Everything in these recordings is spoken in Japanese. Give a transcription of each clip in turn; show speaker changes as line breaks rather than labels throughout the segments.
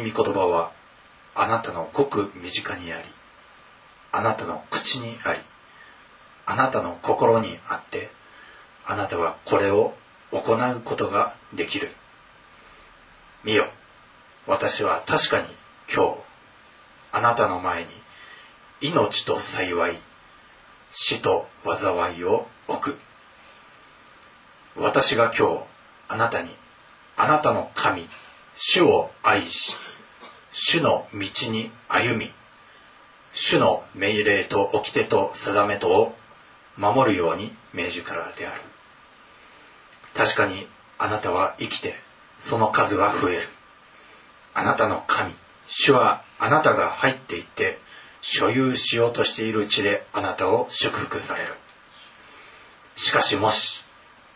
に御言葉はあなたのごく身近にありあなたの口にありあなたの心にあってあなたはこれを行うことができる。見よ私は確かに今日あなたの前に命と幸い死と災いを置く。私が今日あなたにあなたの神主を愛し主の道に歩み主の命令と掟と定めとを守るように命じからである。確かにあなたは生きてその数は増える。あなたの神主はあなたが入っていって所有しようとしている地であなたを祝福される。しかしもし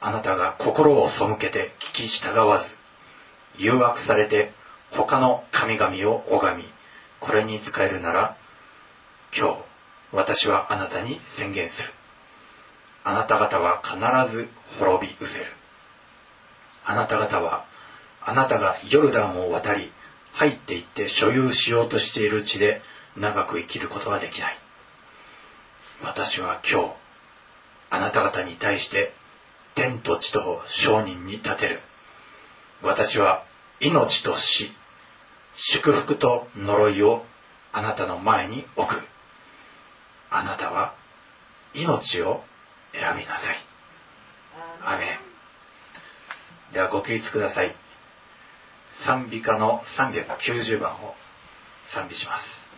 あなたが心を背けて聞き従わず誘惑されて他の神々を拝みこれに仕えるなら今日私はあなたに宣言する。あなた方は必ず滅び失せる。あなた方はあなたがヨルダンを渡り入っていって所有しようとしている地で長く生きることはできない。私は今日あなた方に対して天と地と商人に立てる。私は命と死。祝福と呪いをあなたの前に置く。あなたは命を選びなさい。アメン。ではご起立ください。賛美歌の390番を賛美します。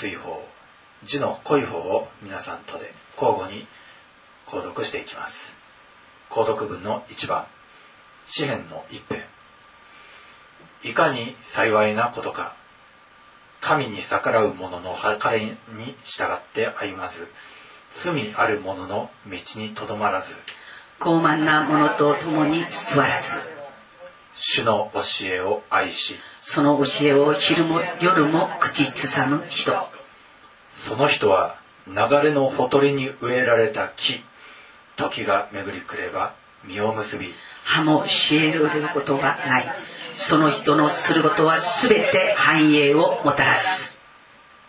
薄い方字の濃い方を皆さんとで交互に購読していきます。購読文の1番詩篇の一編いかに幸いなことか神に逆らう者の計れに従って歩まず罪ある者の道にとどまらず
傲慢な者と共に座らず。
主の教えを愛し
その教えを昼も夜も口ずさむ人。
その人は流れのほとりに植えられた木時が巡りくれば実を結び
葉もしえることがない。その人のすることは全て繁栄をもたらす。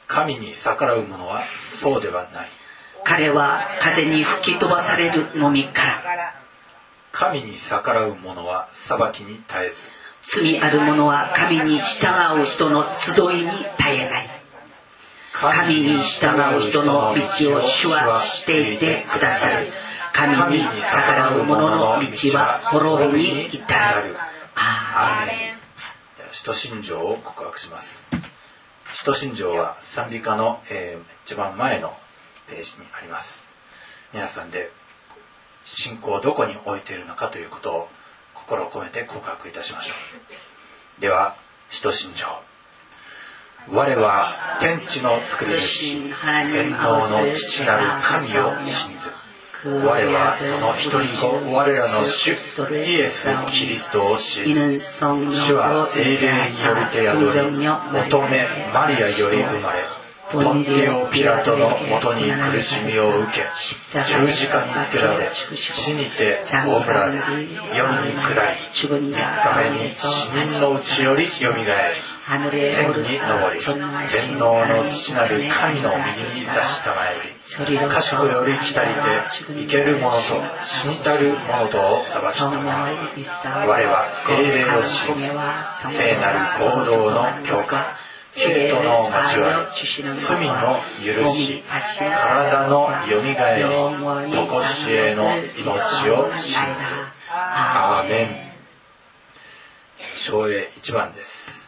神に逆らう者はそうではない。
彼は風に吹き飛ばされるのみから
神に逆らう者は裁きに絶えず。
罪ある者は神に従う人の集いに絶えない。神に従う人の道を主はしていてくださる。神に逆らう者の道は滅びに至る。アーメン。
使徒信条を告白します。使徒信条は賛美歌の、えー、一番前のページにあります。皆さんで信仰をどこに置いているのかということを心を込めて告白いたしましょう。では使徒信条我は天地の作り主。全能の父なる神を信ず。我はその一人子我らの主イエス・キリストを知る主は精霊によりて宿り乙女マリアより生まれ。ポンテオ・ピラトのもとに苦しみを受け十字架につけられ死にて葬られ世に下り3日目に死人のうちよりよみがえり天に昇り全能の父なる神の右に出したまえり賢より来たりて生ける者と死にたる者とを探したまえ我は精霊を信じ聖なる行動の強化生徒の交わり罪の許し体のよみがえり常しえの命を信ずアーメン。昭栄一番です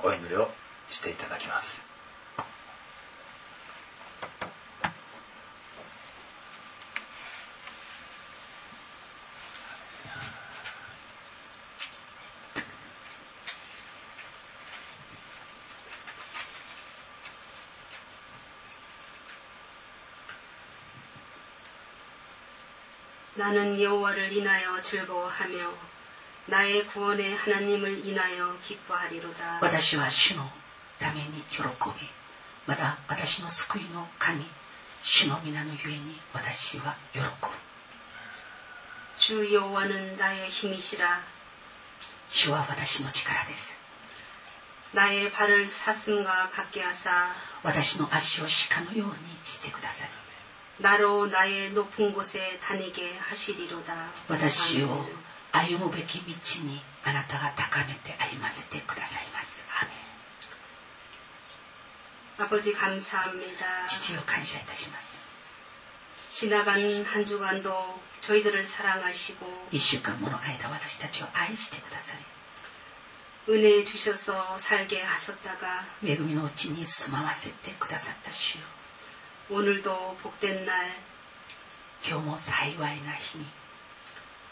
のためのお祈りをしていただきます
나는여호와를 인하여 즐거워하며
私は主のために喜びまた私の救いの神主の皆のゆえに私は喜ぶ
주 여호와는 나의 힘이시라.
主は私の力です
나의 발을 사슴과 같게 하사
私の足を鹿のようにしてください
나로 나의 높은 곳에 다니게 하시리로다.
私を 歩むべき道にあなたが高めて歩ませてくださいますアーメン
아버지 감사합니다.
父を感謝いたします
지나간 한 주간도 저희들을 사랑하시고
一週間もの間私たちを愛してくださり
은혜 주셔서 살게 하셨다가
恵みのうちに住まわせてくださった主よ
오늘도 복된 날
今日も幸いな日に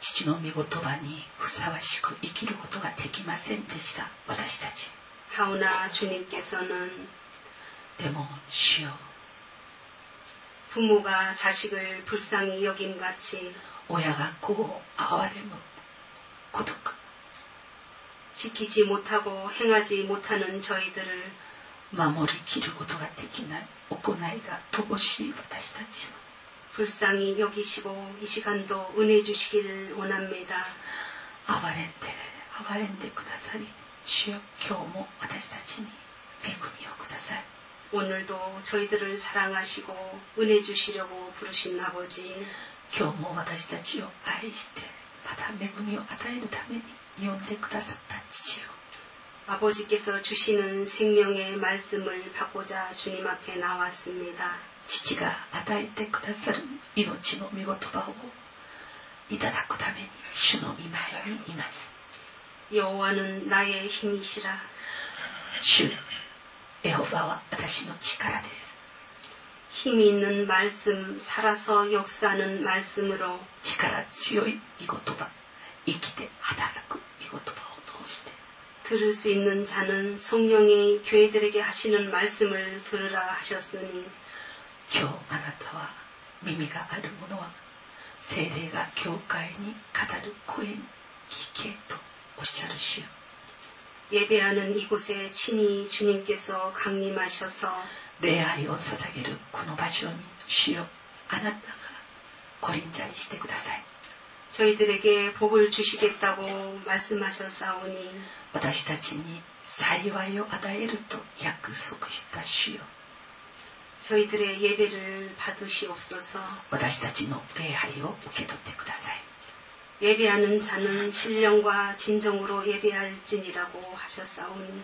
父の御言葉にふさわしく生きることができませんでした私たち
하오나 주님께서는
でも主よ
부모가 자식을 불쌍히 여김같이
親が子を憐れむ孤独
지키지 못하고 행하지 못하는 저희들을
守りきることができない行いが乏しい私たちを
불쌍히 여기시고 이 시간도 은혜 주시기를 원합니다.
憐れんで憐れんでくださり主よ今日も私たちに恵みをください
오늘도 저희들을 사랑하시고 은혜 주시려고 부르신 아버지
今日も私たちを愛してまた恵みを与えるために呼んでくださった父よ
아버지께서 주시는 생명의 말씀을 받고자 주님 앞에 나왔습니다.
父が与えてくださる命の御言葉をいただくために主の御前にいます
여호와는 나의 힘이시라
主エホバは私の力です
힘이 있는 말씀 살아서 역사하는 말씀으로
力強い御言葉生きて働く御言葉を通して
들을 수 있는 자는 성령이 교회들에게 하시는 말씀을 들으라 하셨으니
今日あなたは耳がある者は精霊が教会に語る声に聞けとおっしゃる主よ
예배하는 이곳에 친히 주님께서 강림하셔서
礼拝を捧げるこの場所に主よあなたがご臨在してください
저희들에게 복을 주시겠다고 말씀하셨사오니
私たちに幸いを与えると約束した主よ
저희들의 예배를 받으시옵소서
私たちの礼拝を受け取ってください
예배하는 자는 신령과 진정으로 예배할지니라고 하셨사오니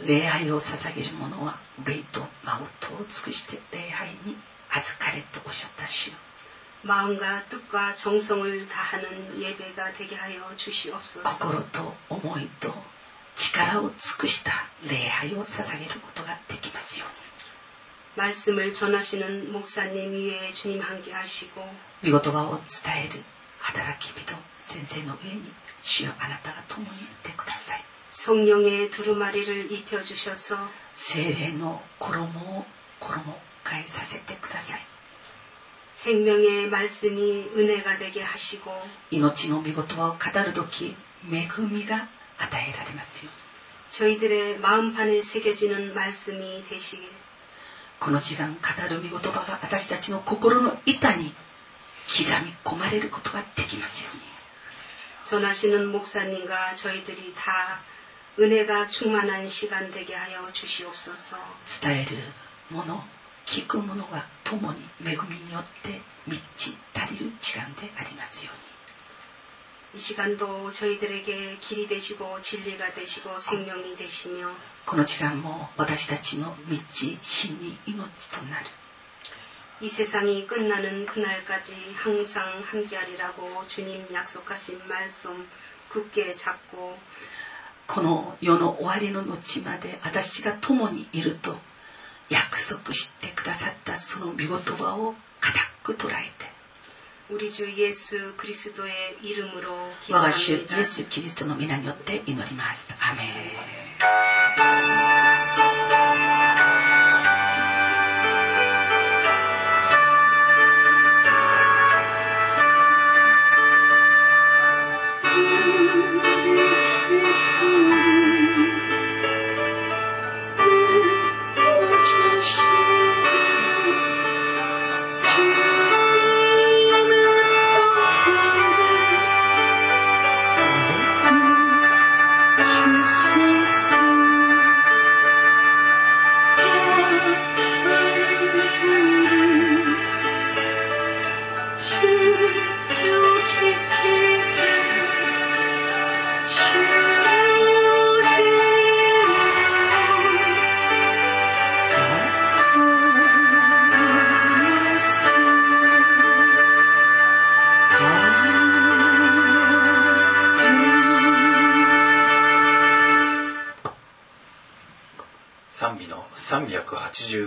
礼拝を捧げる者は霊と真音を尽くして礼拝に預かれとおっしゃった主よ
마음과 뜻과 정성을 다하는 예배가 되게 하여 주시옵소서
心と思いと力を尽くした礼拝を捧げることができますよう
말씀을 전하시는 목사님 위에 주님 함께 하시고
に御言葉を伝える働き人先生の上に主よあなたが共にいてください
성령의 두루마리를 입혀주셔서
精霊の衣を衣替えさせてください
생명의 말씀이 은혜가 되게 하시고
命の御言葉を語る時恵みが与えられますように
저희들의 마음판에 새겨지는 말씀이 되시길
この時間語る御言葉が私たちの心の板に刻み込まれることができますように
전하시는 목사님과 저희들이 다 은혜가 충만한 시간 되게 하여 주시옵소서
伝えるもの聞くものが共に恵みによって満ち足りる時間でありますように
이 시간도 저희들에게 길이 되시고 진리가 되시고 생명이 되시며
この時間も私たちの道真に命となる
이 세상이 끝나는 그날까지 항상 함께하리라고 주님 약속하신 말씀 굳게 잡고
この世の終わりの後まで私が共にいると約束してくださったその御言葉を固く捉えて
우리 주 예수 그리스도의 이름으로
我が主イ
기도합니다.
エス・キリストの皆によって祈ります。アメン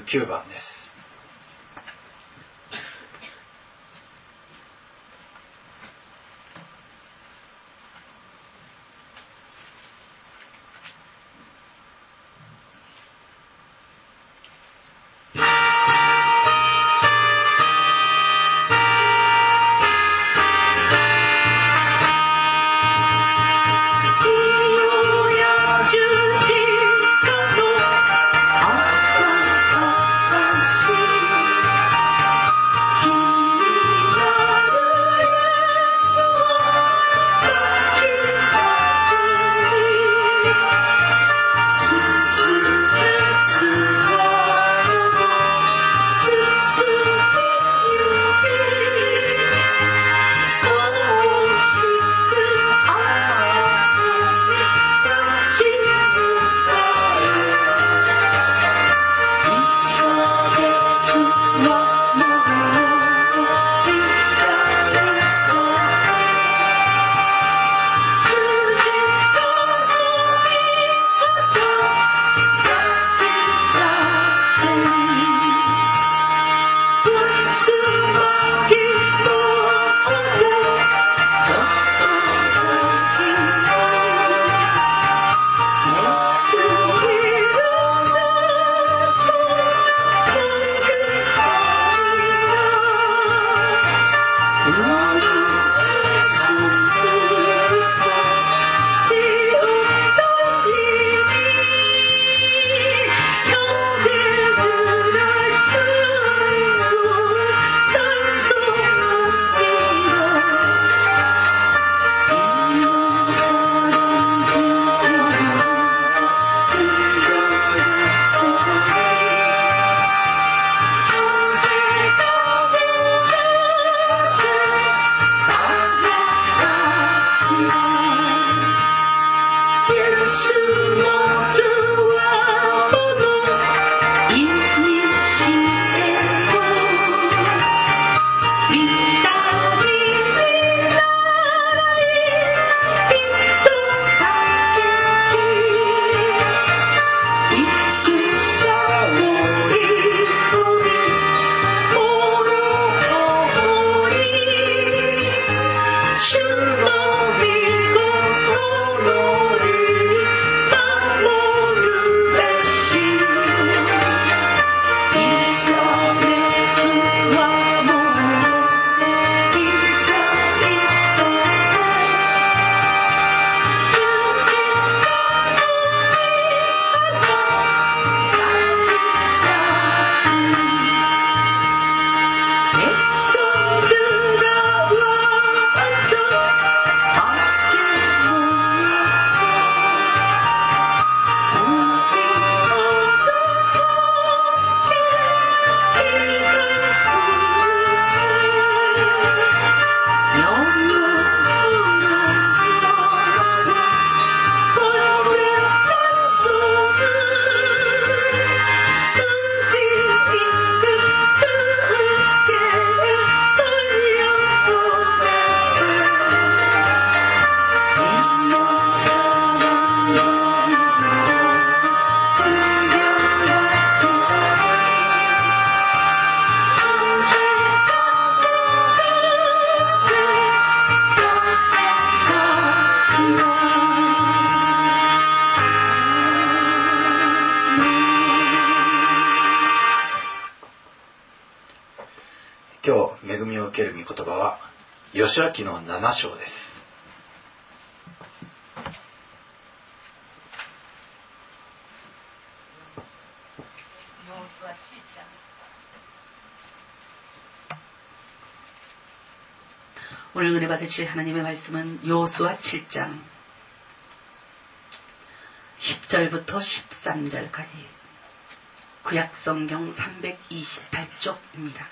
389番です。ける御言葉は義明の7章です
様子はちいちゃん 오늘 은혜 받으실 하나님의 말씀은 요수와 7장 10절부터 13절까지 구약 성경 328쪽입니다.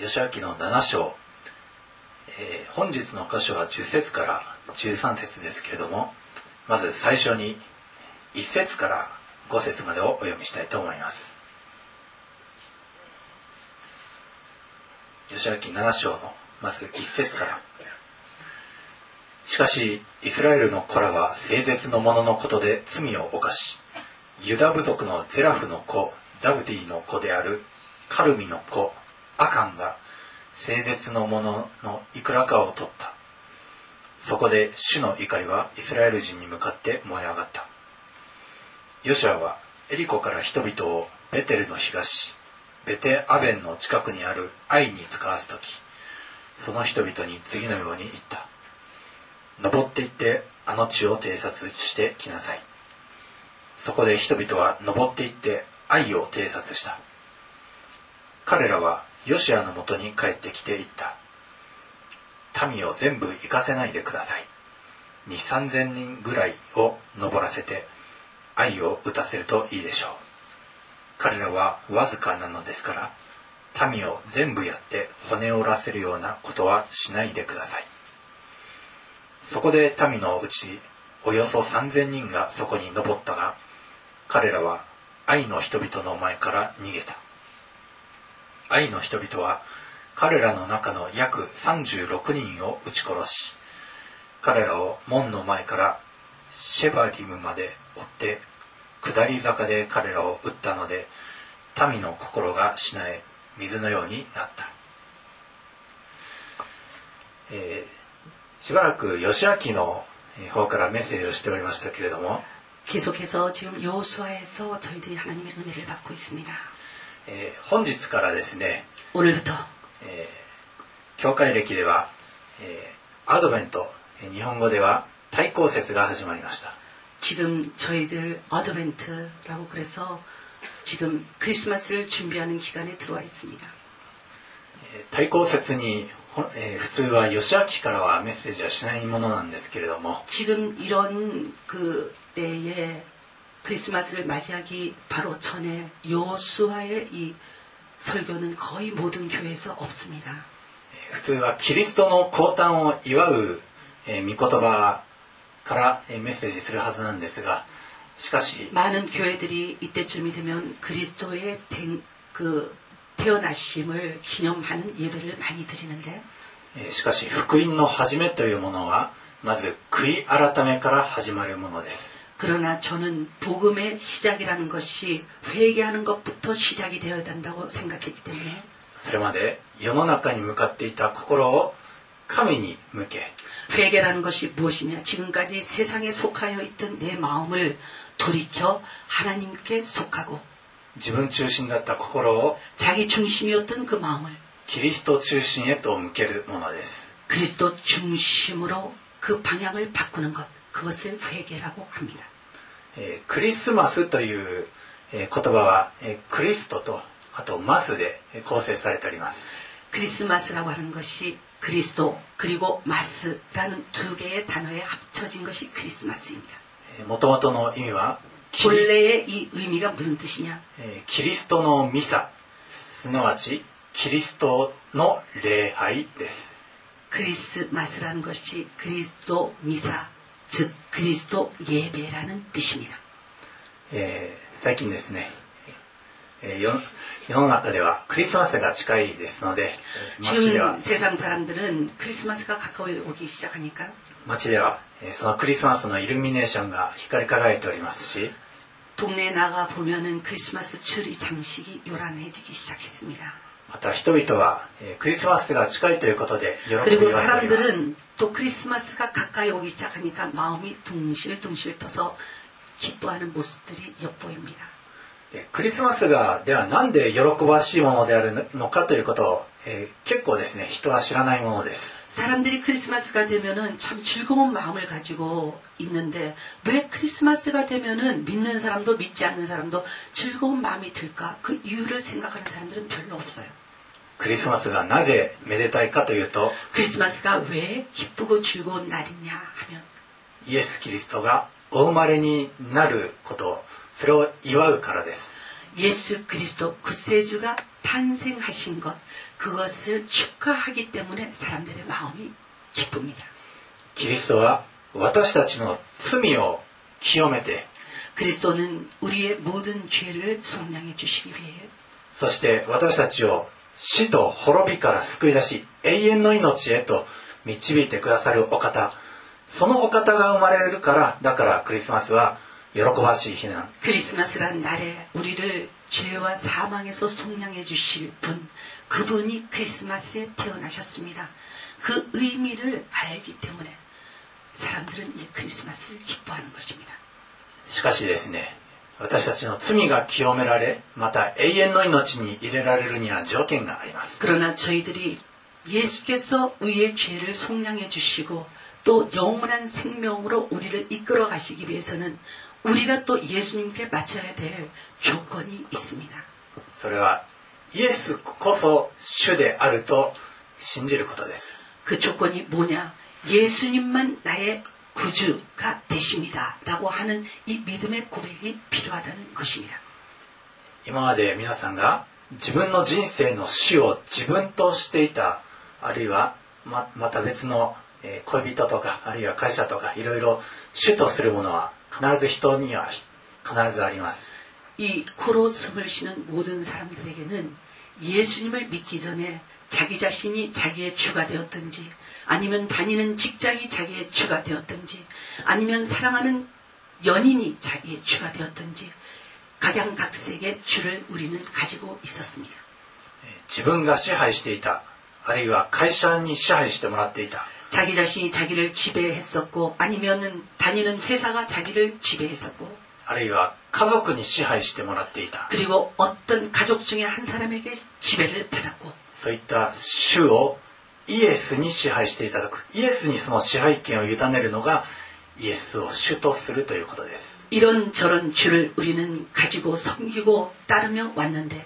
義明の7章、えー本日の箇所は10節から13節ですけれどもまず最初に1節から5節までをお読みしたいと思います。義明7章のまず1節から。しかしイスラエルの子らは聖絶の者のことで罪を犯し
ユダ部族のゼラフの子ザブディの子であるカルミの子アカンが聖絶のもののいくらかを取った。そこで主の怒りはイスラエル人に向かって燃え上がった。ヨシュアはエリコから人々をベテルの東ベテアベンの近くにあるアイに使わす時その人々に次のように言った。登って行ってあの地を偵察してきなさい。そこで人々は登って行って愛を偵察した。彼らはヨシアのもとに帰ってきていった。民を全部行かせないでください。2 3 0 0人ぐらいを登らせて愛を打たせるといいでしょう。彼らはわずかなのですから民を全部やって骨折らせるようなことはしないでください。そこで民のうちおよそ3000人がそこに登ったが彼らは愛の人々の前から逃げた。愛の人々は彼らの中の約36人を撃ち殺し彼らを門の前からシェバリムまで追って下り坂で彼らを撃ったので民の心がしなえ水のようになった、えー、しばらく義明の方からメッセージをしておりましたけれども
계속해서 지금 요수아에서 저희들이 하나님의 은혜를 받고 있습니다.
えー本日からですね、
오늘부터
えー教会歴では、えーアドベント、えー日本語では対抗節が始まりました。
지금 저희들 어드벤트라고 그래서 지금 크리스마스를 준비하는 기간에 들어와 있습니다.
えー対抗節に、ほえー普通は義明からはメッセージはしないものなんですけれども、
지금 이런 그 때에 크리스마스를 맞이하기 바로 전에 요수아의 이 설교는 거의 모든 교회에서 없습니 다.
普通はキリストの降誕を祝う御言葉からメッセージするはずなんですがしかし
많은 교회들이 이때쯤이 되면 그리스도의 생, 그 태어나심을 기념하는 예배를 많이 드리는데
しかし福音の始めというものはまず悔い改めから始まるものです
그러나 저는 복음의 시작이라는 것이 회개하는 것부터 시작이 되어야 된다고 생각했기 때문에
それまで世の中に向かっていた心を神に向け、
회개라는 것이 무엇이냐 지금까지 세상에 속하여 있던 내 마음을 돌이켜 하나님께 속하고
自分中心だった心を
자기 중심이었던 그 마음을
キリスト中心へと向けるものです。
그리스도 중심으로 그 방향을 바꾸는 것 그것을 회개라고 합니 다.
クリスマスという言葉はクリストとあとマスで構成されております。
クリスマスラ고하는것이クリスト그리고마스라는두개의단어에합쳐진것이크리스마스입니 다.
元々の意味は
본래의이의미가무슨뜻이 냐?
キリストのミサすなわちキリストの礼拝です。
クリスマスラ는것이그리스도미사 즉 그리스도 예배라는 뜻입니 다.
예, 최근ですね.世の中ではクリスマスが近いですので街ではそのクリスマスのイルミネーションが光り輝いておりますし
동네나가 보면은 크리스마스리장식이 요란해지기 시작했습니 다.
また人々はクリスマスが近いということで喜びを
그리고 사 또 크리스마스가 가까이 오기 시작하니까 마음이 둥실둥실 떠서 기뻐하는 모습들이 엿보입니다.
でクリスマスがではなんで喜ばしいものであるのかということを、えー結構ですね人は知らないものです
사람들이 크리스마스가 되면은 참 즐거운 마음을 가지고 있는데 왜 크리스마스가 되면은 믿는 사람도 믿지 않는 사람도 즐거운 마음이 들까? 그 이유를 생각하는 사람들은 별로 없어요.
クリスマスがなぜめでたいかというと
크리스마스가 왜 기쁘고 즐거운 날이냐 하면
イエス・キリストがお生まれになることそれを祝うからです
예수 그리스도 구세주가 탄생하신 것 그것을 축하하기 때문에 사람들의 마음이 기쁩니다.
キリストは私たちの罪を清めて
그리스도는 우리의 모든 죄를 속량해 주시기 위해
そして私たちを 死と滅びから救い出し永遠の命へと導いてくださるお方そのお方が生まれるからだからクリスマスは 喜ばしい日なん
크리스마스란 날에 우리를 죄와 사망에서 속량해 주실 분, 그분이 크리스마스에 태어나셨습니다. 그 의미를 알기 때문에 사람들은 이 크리스마스를 기뻐하는 것입니다.
しかしですね 私たちの罪が清められまた永遠の命に入れられるには条件があります
그러나 저희들이 예수께서 우리의 죄를 속량해 주시고 또 영원한 생명으로 우리를 이끌어 가시기 위해서는 우리가 또 예수님께 맞춰야 될 조건이 있습니다.
それはイエスこそ主であると信じることです
그 조건이 뭐냐? 예수님만 나의 구주가 되십니다. 라고 하는 이 믿음의 고백이 필요하다는 것입니다.
今まで皆さんが自分の人生の主を自分としていたあるいはままた別のえー恋人とかあるいは会社とかいろいろ主とするものは必ず人には必ずあります
이 코로 숨을 쉬는 모든 사람들에게는 예수님을 믿기 전에 자기 자신이 자기의 주가 되었든지 아니면 다니는 직장이 자기의 주가 되었든지 아니면 사랑하는 연인이 자기의 주가 되었든지 각양각색의 주를 우리는 가지고 있었습니다.
えー自分が支配していたあるいは会社に支配してもらっていた
자기 자신이 자기를 지배했었고 아니면은 다니는 회사가 자기를 지배했었고
あるいは家族に支配してもらっていた
그리고 어떤 가족 중에 한 사람에게 지배를 받았고
そういった主を イエスに支配していただくイエスにその支配権を委ねるのがイエスを主とするということです
이런저런 주를 우리는 가지고 섬기고 따르며 왔는데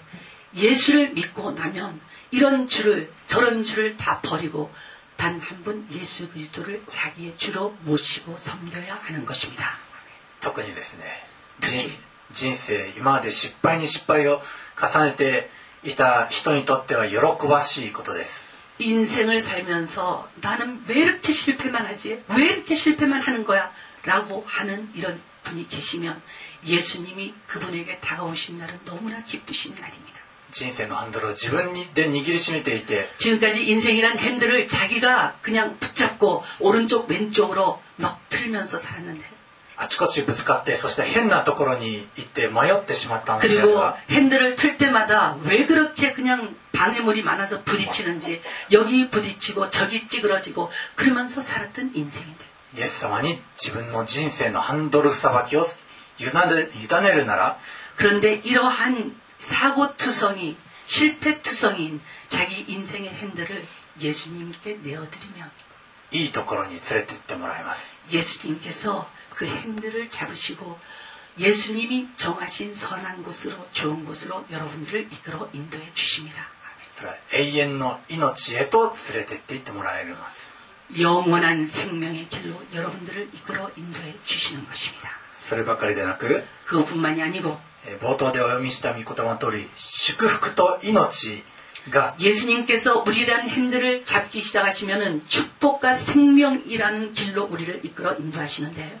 예수를 믿고 나면 이런 주를 저런 주를 다 버리고 단 한 분 예수 그리스도를 자기의 주로 모시고 섬겨야 하는 것입니다.
特にですね人人生今まで失敗に失敗を重ねていた人にとっては喜ばしいことです
인생을 살면서 나는 왜 이렇게 실패만 하지? 왜 이렇게 실패만 하는 거야? 라고 하는 이런 분이 계시면 예수님이 그분에게 다가오신 날은 너무나 기쁘신 날입니다.
인생의 핸들을 자신이 니기리심을 때
지금까지 인생이란 핸들을 자기가 그냥 붙잡고 오른쪽 왼쪽으로 막 틀면서 살았는데
あちこちぶつかってそして変なところに行って迷ってしまったのであれ
그리고
ば
핸들을 틀 때마다 왜 그렇게 그냥 방해물이 많아서 부딪히는지 여기 부딪히고 저기 찌그러지고 그러면서 살았던 인생인데
イエス様に自分の人生のハンドルさばきを委ね委ねるなら
그런데 이러한 사고투성이 실패투성인 자기 인생의 핸들을 예수님께 내어드리면
いいところに連れてってもらいます
예수님께서 그 핸들을 잡으시고 예수님이 정하신 선한 곳으로 좋은 곳으로 여러분들을 이끌어 인도해 주십니다.
それは永遠の命へと連れてっていってもらえます
영원한 생명의 길로 여러분들을 이끌어 인도해 주시는 것입니다.
そればかりでなく
그것뿐만이 아니고
えー冒頭でお読みした御言葉の通り祝福と命が
예수님께서 우리라는 핸들을 잡기 시작하시면은 축복과 생명이라는 길로 우리를 이끌어 인도하시는데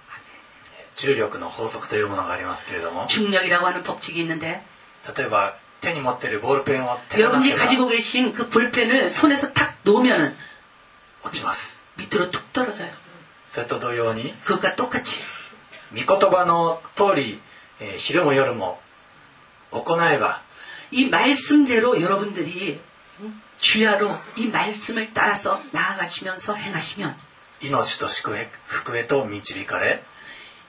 重力の法則というものがありますけれども
중력이라고 하는 법칙이 있는데
例えば手に持っているボールペンを手放
여러분이
せば
가지고 계신 그 볼펜을 손에서 탁 놓으면
落ちます
밑으로 툭 떨어져요.
それと同様に
그것과 똑같이
御言葉の通り、えー昼も夜も行えば
이 말씀대로 여러분들이 음, 주야로 이 말씀을 따라서 나아가시면서 행하시면
命と祝福へと導かれ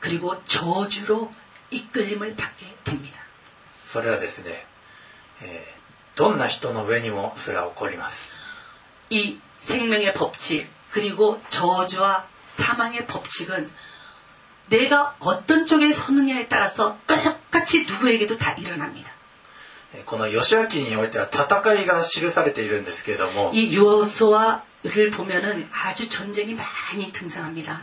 그리고 저주로 이끌림을 받게 됩니다.
それはですね、えーどんな人の上にもそれは起こります。
이 생명의 법칙 그리고 저주와 사망의 법칙은 내가 어떤 쪽에 서느냐에 따라서 똑같이 누구에게도 다 일어납니다.
えーこの義明においては戦いが記されているんですけれども、
이 요소와를 보면은 아주 전쟁이 많이 등장합니다.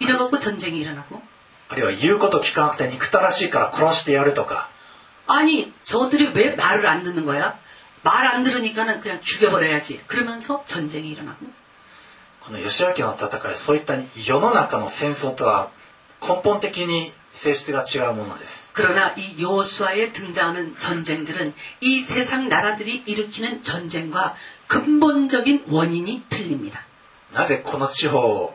이래갖고 전쟁이 일어나고.
あるいは言うこと聞かなくて憎たらしいから殺してやるとか、
아니, 저들이 왜 말을 안 듣는 거야? 말 안 들으니까는 그냥 죽여버려야지. 그러면서 전쟁이 일어나고.
この義明の戦い、そういった世の中の戦争とは根本的に性質が違うものです。
그러나 이 요수아에 등장하는 전쟁들은 이 세상 나라들이 일으키는 전쟁과 근본적인 원인이 틀립니다.
なぜこの地方を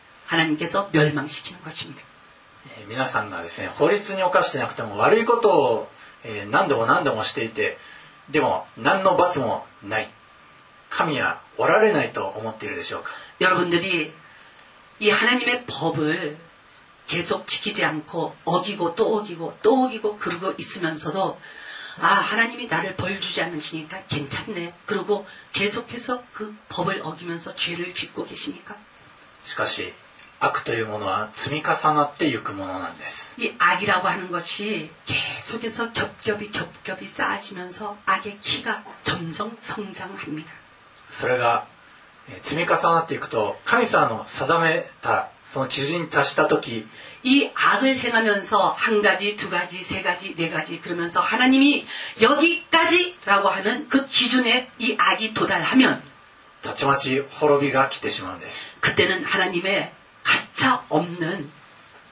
하나님께서 멸망시키는 것입니다.
えー皆さんがですね、法律に犯してなくても悪いことを、えー何度も何度もしていて、でも何の罰もない。神はおられないと思っているでしょうか
여러분들이 이 하나님의 법을 계속 지키지 않고 어기고 또 어기고 또 어기고 그러고 있으면서도 아 하나님이 나를 벌 주지 않으시니까 괜찮네 그리고 계속해서 그 법을 어기면서 죄를 짓고 계십니까?
しかし、 悪というものは積み重なっていくものなんです。
이 악이라고 하는 것이 계속해서 겹겹이 겹겹이 쌓아지면서 악의 키가 점점 성장합니다.
それが、えー積み重なっていくと、神様の定めたその基準に達した時、
이 악을 행하면서 한 가지, 두 가지, 세 가지, 네 가지 그러면서 하나님이 여기까지라고 하는 그 기준에 이 악이 도달하면
たちまち滅びが来てしまうんです。
그때는 하나님의 가차 없는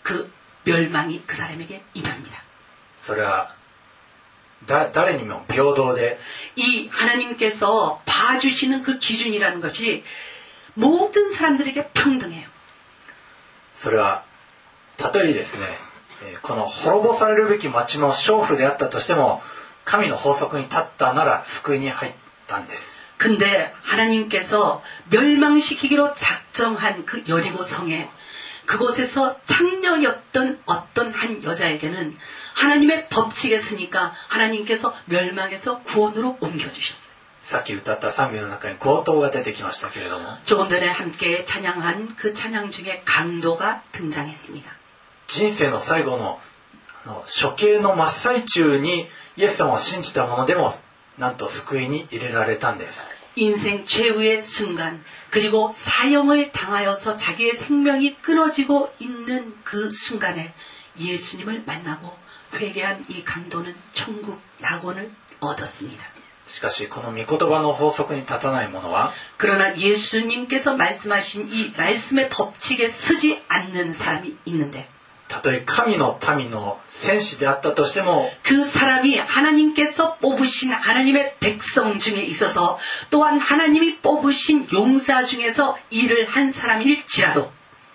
그 멸망이 그 사람에게 임합니다.
それは、だ、誰にも平等で、
이 하나님께서 봐주시는 그 기준이라는 것이 모든 사람들에게 평등해요.
それは、たとえですね、えーこの滅ぼされるべき町の娼婦であったとしても、神の法則に立ったなら救いに入ったんです。
근데 하나님께서 멸망시키기로 작정한 그 여리고 성에 그곳에서 창녀였던 어떤 한 여자에게는 하나님의 법칙에 쓰니까 하나님께서 멸망에서 구원으로 옮겨주셨어요.
さっき歌った賛美の中に強盗が出てきましたけれども、
조금 전에 함께 찬양한 그 찬양 중에 강도가 등장했습니다.
人生の最後のあの処刑の真っ最中にイエス様を信じた者でも なんと救いに入れられたんです
인생 최후의 순간 그리고 사형을 당하여서 자기의 생명이 끊어지고 있는 그 순간에 예수님을 만나고 회개한 이 강도는 천국 낙원을 얻었습니다.
しかしこの御言葉の法則に立たない者は
그러나 예수님께서 말씀하신 이 말씀의 법칙에 쓰지 않는 사람이 있는데
たとえ神の民の戦士であったとしても
그 사람이 하나님께서 뽑으신 하나님의 백성 중에 있어서 또한 하나님이 뽑으신 용사 중에서 일을 한 사람일지라도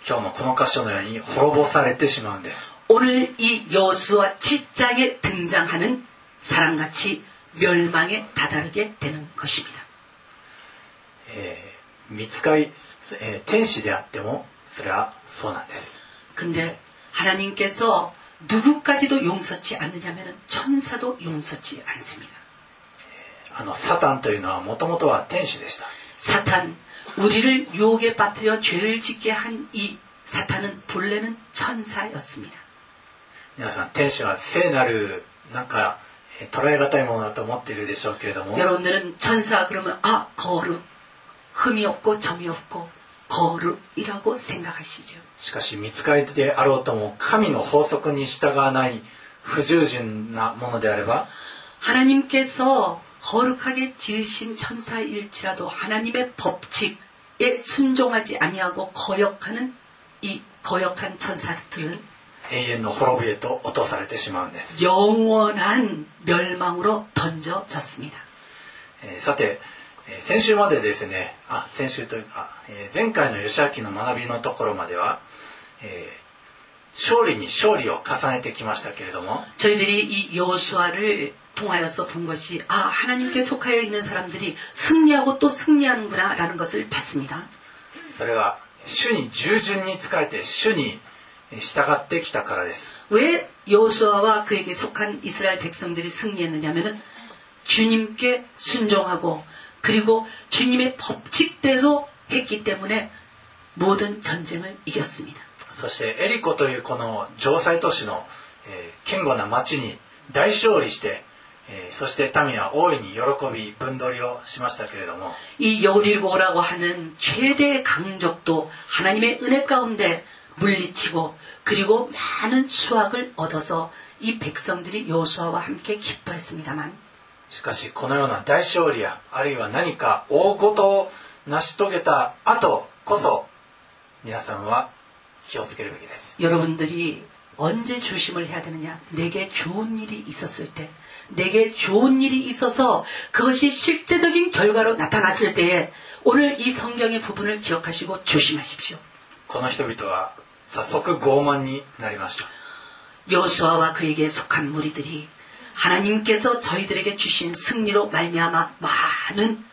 今日のこの箇所のように滅ぼされてしまうんです
오늘 이 여수와 7장에 등장하는 사람같이 멸망에 다다르게 되는 것입니다.
えー見つかり、えー天使であってもそれはそうなんです
근데 하나님께서 누구까지도 용서치 않느냐면 천사도 용서치 않습니다.
あのサタンというのはもともとは天使でした
사탄, 우리를 유혹에 빠뜨려 죄를 짓게 한 이 사탄은 본래는 천사였습니다.
皆さん天使は聖なるなんか、 えー捉え難いものだと思っているでしょうけれども
여러분들은 천사 그러면 아 거룩 흠이 없고 점이 없고 거룩이라고 생각하시죠.
しかし見つかりであろうとも神の法則に従わない不従順なものであれば
하나님께서 거룩하게 지으신 천사일지라도 하나님의 법칙에 순종하지 아니하고 거역하는 이 거역한 천사들은
永遠の滅びへと落とされてしまうんです。
영원한 멸망으로 던져졌습니 다.
さて先週までですねあ先週というか前回の吉明の学びのところまでは えー勝利に勝利を重ねてきましたけれども
저희들이 이 여호수아를 통하여서 본 것이 아 하나님께 속하여 있는 사람들이 승리하고 또 승리하는구나라는 것을 봤습니다.
それは主に従順に仕えて主に従ってきたからです
왜 여호수아와 그에게 속한 이스라엘 백성들이 승리했느냐면은 주님께 순종하고 그리고 주님의 법칙대로 했기 때문에 모든 전쟁을 이겼습니다.
そしてエリコというこの城塞都市の、えー堅固な町に大勝利して、えーそして民は大いに喜び分取りをしましたけれども
이 여리고라고 하는 최대의 강적도 하나님의 은혜 가운데 물리치고 그리고 많은 수확을 얻어서 이 백성들이 여호수아와 함께 기뻐했습니다만
しかしこのような大勝利やあるいは何か大事を成し遂げた後こそ皆さんは 気をつけるべきです
여러분들이 언제 조심을 해야 되느냐? 내게 좋은 일이 있었을 때, 내게 좋은 일이 있어서 그것이 실제적인 결과로 나타났을 때에 오늘 이 성경의 부분을 기억하시고 조심하십시오.
この人々は早速傲慢になりました
여호수아와 그에게 속한 무리들이 하나님께서 저희들에게 주신 승리로 말미암아 많은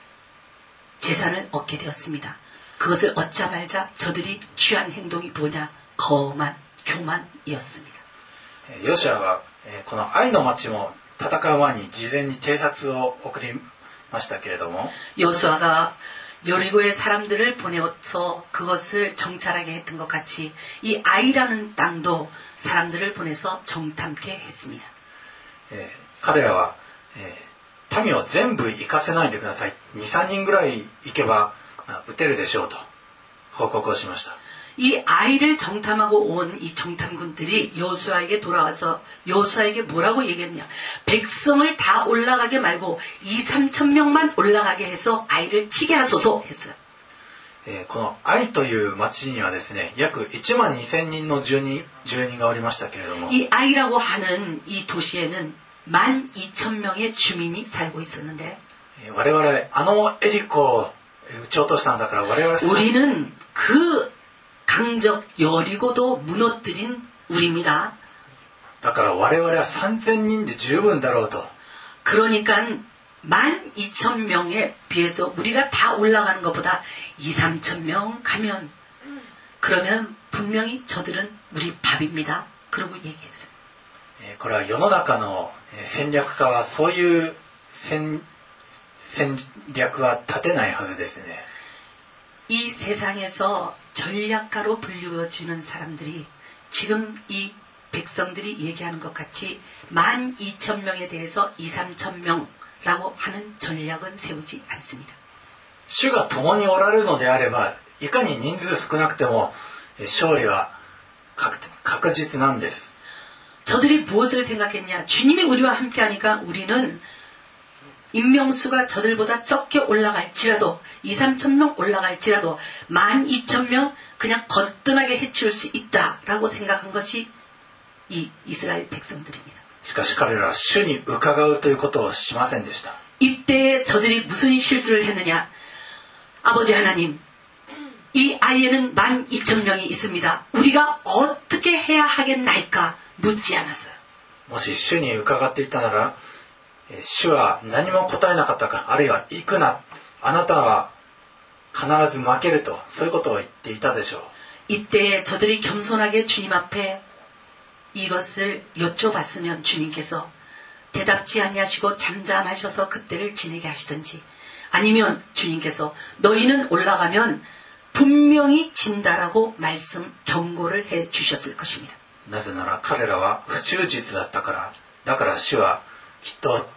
재산을 얻게 되었습니다. 그것을 얻자말자 저들이 취한 행동이 뭐 냐? 거 만, 교만이었습니 다.
요시아가この愛の町も戦う前に事前に偵察を送りましたけれども
ヨシアが열고의 사람들을 보내어서 그것을 정찰하게 했던 것 같이 이 아이라는 땅도 사람들을 보내서 정탐케 했습니 다.
예, 彼らは 예, 民を全部行かせないでください。2、3人ぐらい行けば あ撃てるでしょうと報告をしました
이 아이를 정탐하고 온 이 정탐군들이 여수아에게 돌아와서 여수아에게 뭐라고 얘기했냐? 백성을 다 올라가게 말고 2, 3천 명만 올라가게 해서 아이를 치게 하소서 했어요.
えーこの愛という町にはですね約1万2000人の住人住人がおりましたけれども
이 아이라고 하는 이 도시에는 1만 2천 명의 주민이 살고 있었는데
えー我々あのエリコを 撃ち落としたんだから我々
우리는 그 강적 여리고도 무너뜨린 우리입니다.
だから我々は3000人で十分だろうと
그러니까 1만 2천 명에 비해서 우리가 다 올라가는 것보다 2, 3천 명 가면 그러면 분명히 저들은 우리 밥입니다. 그러고 얘기했어요.
えーこれは世の中のえー戦略家はそういう戦 戦略は立てないはずですね
이 세상에서 전략가로 불리워지는 사람들이 지금 이 백성들이 얘기하는 것 같이 1만 2천 명에 대해서 2, 3천 명라고 하는 전략은 세우지 않습니다.
主が共におられるのであればいかに人数少なくてもえー勝利は確確実なんです
저들이 무엇을 생각했냐? 주님이 우리와 함께하니까 우리는 인명수가 저들보다 적게 올라갈지라도 2, 3천 명 올라갈지라도 1만 2천 명 그냥 거뜬하게 해치울 수 있다라고 생각한 것이 이 이스라엘 백성들입니다.
しかし彼らは主に伺うということをしませんでした
이때 저들이 무슨 실수를 했느냐? 아버지 하나님, 이 아이에는 1만 2천 명이 있습니다. 우리가 어떻게 해야 하겠나이까 묻지 않았어요.
もし主に伺っていたならえー 主は何も答えなかったかあるいは行くなあなたは必ず負けるとそういうことを言っていたでしょう
이때 저들이 겸손하게 주님 앞에 이것을 여쭤봤으면 주님께서 대답지 아니하시고 잠잠하셔서 그때를 지내게 하시든지 아니면 주님께서 너희는 올라가면 분명히 진다라고 말씀 경고를 해 주셨을 것입니다.
なぜなら彼らは不忠実だったからだから主は きっと、えー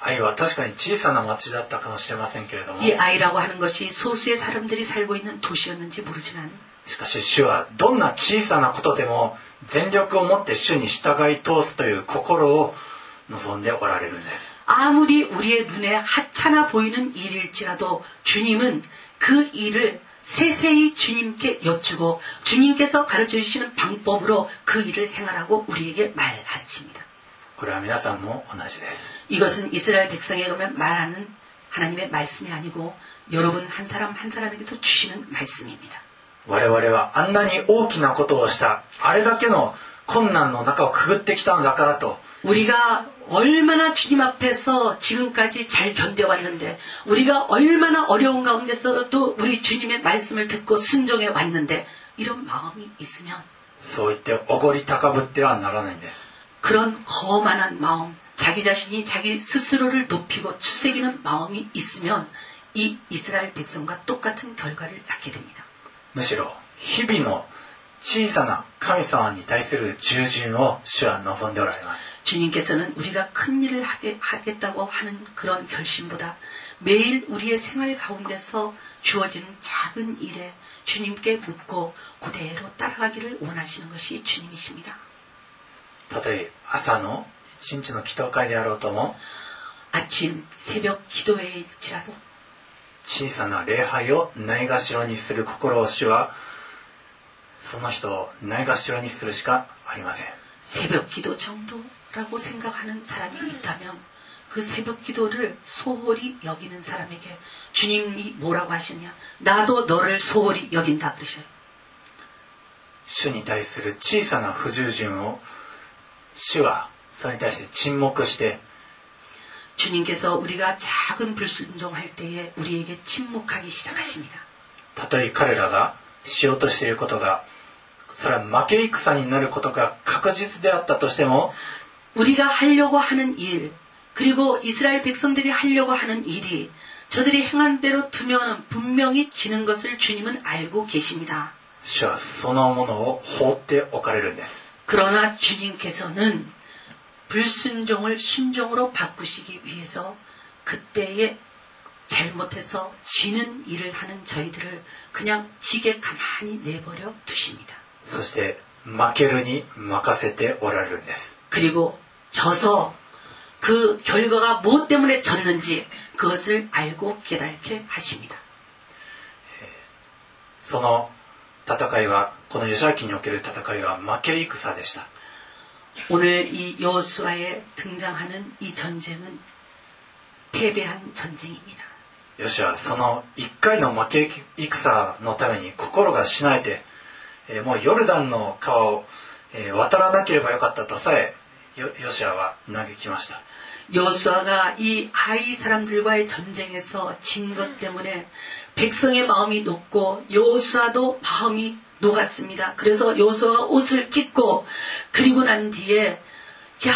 愛は確かに小さな町だったかもしれませんけれども
이 아이라고 하는 것이 소수의 사람들이 살고 있는 도시였는지 모르지만
しかし主はどんな小さなことでも全力を持って主に従い通すという心を望んでおられるんです
아무리 우리의 눈에 하찮아 보이는 일일지라도 주님은 그 일을 세세히 주님께 여쭈고 주님께서 가르쳐 주시는 방법으로 그 일을 행하라고 우리에게 말하십니다.
これは皆さんも同じです
이것은 이스라엘 백성에 가면 말하는 하나님의 말씀이 아니고 여러분 한 사람 한 사람에게도 주시는 말씀입니다.
我々はあんなに大きなことをしたあれだけの困難の中をくぐってきたんだからと
우리가 얼마나 주님 앞에서 지금까지 잘 견뎌왔는데 우리가 얼마나 어려운 가운데서도 우리 주님의 말씀을 듣고 순종해 왔는데 이런 마음이 있으면
そう言っておごり高ぶってはならないんです
그런 거만한 마음 자기 자신이 자기 스스로를 높이고 추새기는 마음이 있으면 이 이스라엘 백성과 똑같은 결과를 낳게 됩니다.
むしろ日々の小さな神様に対する従順を主は望んでおられます
주님께서는 우리가 큰 일을 하게, 하겠다고 하는 그런 결심보다 매일 우리의 생활 가운데서 주어지는 작은 일에 주님께 묻고 그대로 따라가기를 원하시는 것이 주님이십니다.
たとえ朝の一日の祈祷会であろうとも
아침 새벽 기도회일지라도
小さな礼拝をないがしろにする心を主はその人をないがしろにするしかありません
새벽 기도 정도라고 생각하는 사람이 있다면 그 새벽 기도를 소홀히 여기는 사람에게 주님이 뭐라고 하시냐 나도 너를 소홀히 여긴다 그러셔요.
主に対する小さな不従順を 主はそれに対して沈黙して
주님께서 우리가 작은 불순종할 때에 우리에게 침묵하기 시작하십니다.
たとえ彼らがしようとしていることがそれは負け戦になることが確実であったとしても
우리가 하려고 하는 일, 그리고 이스라엘 백성들이 하려고 하는 일이 저들이 행한 대로 두면 분명히 지는 것을 주님은 알고 계십니다.
主はそのものを放っておかれるんです
그러나 주님께서는 불순종을 순종으로 바꾸시기 위해서 그때에 잘못해서 지는 일을 하는 저희들을 그냥 지게 가만히 내버려 두십니다.
そして負けるに任せておられるんです
그리고 져서 그 결과가 무엇 때문에 졌는지 그것을 알고 깨닫게 하십니다.
その戦いは この吉明における戦いは負け戦でした
오늘 이 여호수아에 등장하는 이 전쟁은 패배한 전쟁입니다.
よしはその一回の負け戦のために心がしなえて、えーもうヨルダンの川を、えー渡らなければよかったとさえよヨシアは嘆きました
여호수아가 이 아이 사람들과의 전쟁에서 진 것 때문에 백성의 마음이 녹고 여호수아도 마음이 녹았습니다. 그래서 여호수아가 옷을 찢고 그리고 난 뒤에 야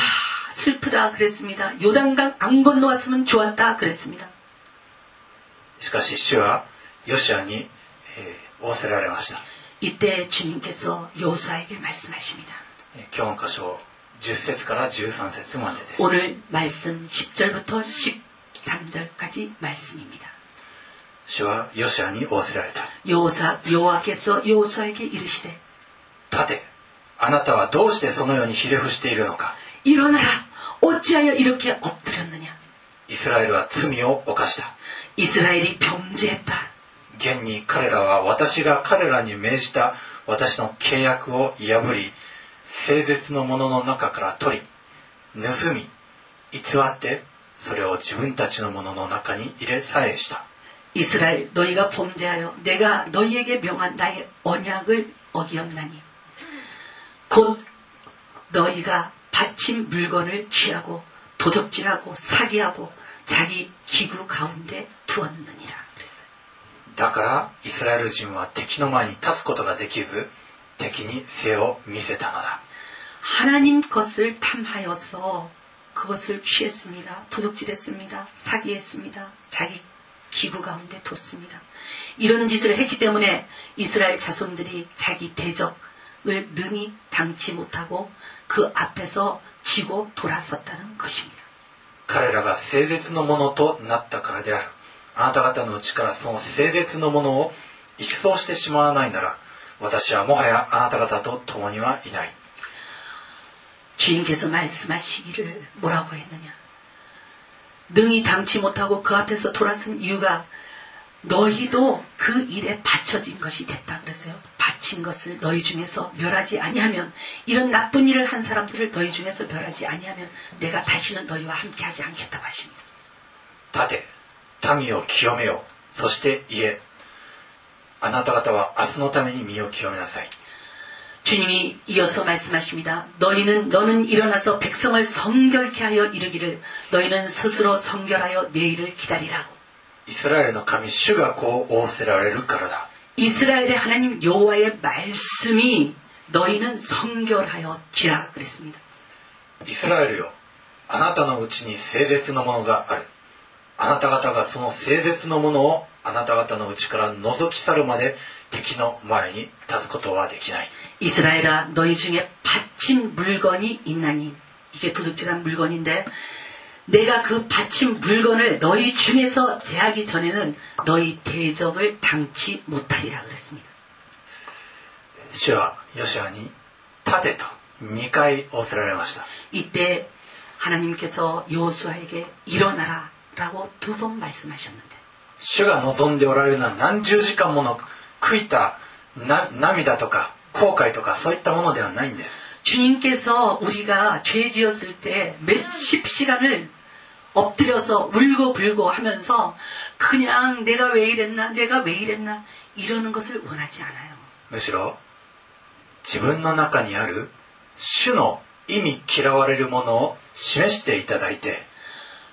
슬프다 그랬습니다. 요단강 안 건너왔으면 좋았다 그랬습니다.
しかし主はヨシアに、えー仰せられました、
이때 주님께서 여호수아에게 말씀하십니다.
えー今日の箇所10節から13節までです
오늘 말씀 10절부터 13절까지 말씀입니다.
主はヨシアに仰せられた
여호사 여호와께서 여호수아에게 이르시되
立てあなたはどうしてそのようにひれ伏しているのか
일어나라 어찌하여 이렇게 엎드렸느냐
イスラエルは罪を犯した
이스라엘이 범죄했다
現に彼らは私が彼らに命じた私の契約を破り聖絶のものの中から取り盗み偽ってそれを自分たちのものの中に入れさえした
이스라엘 너희가 범죄하여 내가 너희에게 명한 나의 언약을 어기었나니 곧 너희가 바친 물건을 취하고 도적질하고 사기하고 자기 기구 가운데 두었느니라 그랬어요.
だからイスラエル人は敵の前に立つことができず敵に背を見せたのだ
하나님 것을 탐하여서 그것을 취했습니다. 도둑질했습니다. 사기했습니다. 자기 기구 가운데 뒀습니다. 이런 짓을 했기 때문에 이스라엘 자손들이 자기 대적을 능히 당치 못하고 그 앞에서 지고 돌아섰다는 것입니다.
彼らが聖絶のものとなったからであるあなた方のうちからその聖絶のものを一掃してしまわないなら私はもはやあなた方と共にはいない
주인께서 말씀하시기를 뭐라고 했느냐. 능히 당치 못하고 그 앞에서 돌아선 이유가 너희도 그 일에 바쳐진 것이 됐다 그랬어요. 바친 것을 너희 중에서 멸하지 아니하면 이런 나쁜 일을 한 사람들을 너희 중에서 멸하지 아니하면 내가 다시는 너희와 함께하지 않겠다고 하십니다.
立て民を清めようそして言えあなた方は明日のために身を清めなさい
주님이 이어서 말씀하십니다. 너희는 너는 일어나서 백성을 성결케 하여 이르기를 너희는 스스로 성결하여 내일을 기다리라고.
イスラエルの神主がこう仰せられるからだ
이스라엘의 하나님 여호와의 말씀이 너희는 성결하여 지라 그랬습니다.
イスラエルよあなたのうちに聖絶のものがあるあなた方がその聖絶のものをあなた方のうちから覗き去るまで 敵の前に立つことはできない
이스라엘아 너희 중에 바친 물건이 있나니 이게 도둑질한 물건인데 내가 그 바친 물건을 너희 중에서 제하기 전에는 너희 대적을 당치 못하리라 그랬습니다.
主はヨシアに立てと2回仰せられました
이때 하나님께서 요수아에게 일어나라라고 두 번 말씀하셨는데
主が望んでおられるのは何十時間もの 悔いたな涙とか後悔とかそういったものではないんです
주님께서 우리가 죄 지었을 때 몇십 시간을 엎드려서 울고 불고 하면서 그냥 내가 왜 이랬나 내가 왜 이랬나 이러는 것을 원하지 않아요.
むしろ自分の中にある主の意味嫌われるものを示していただいて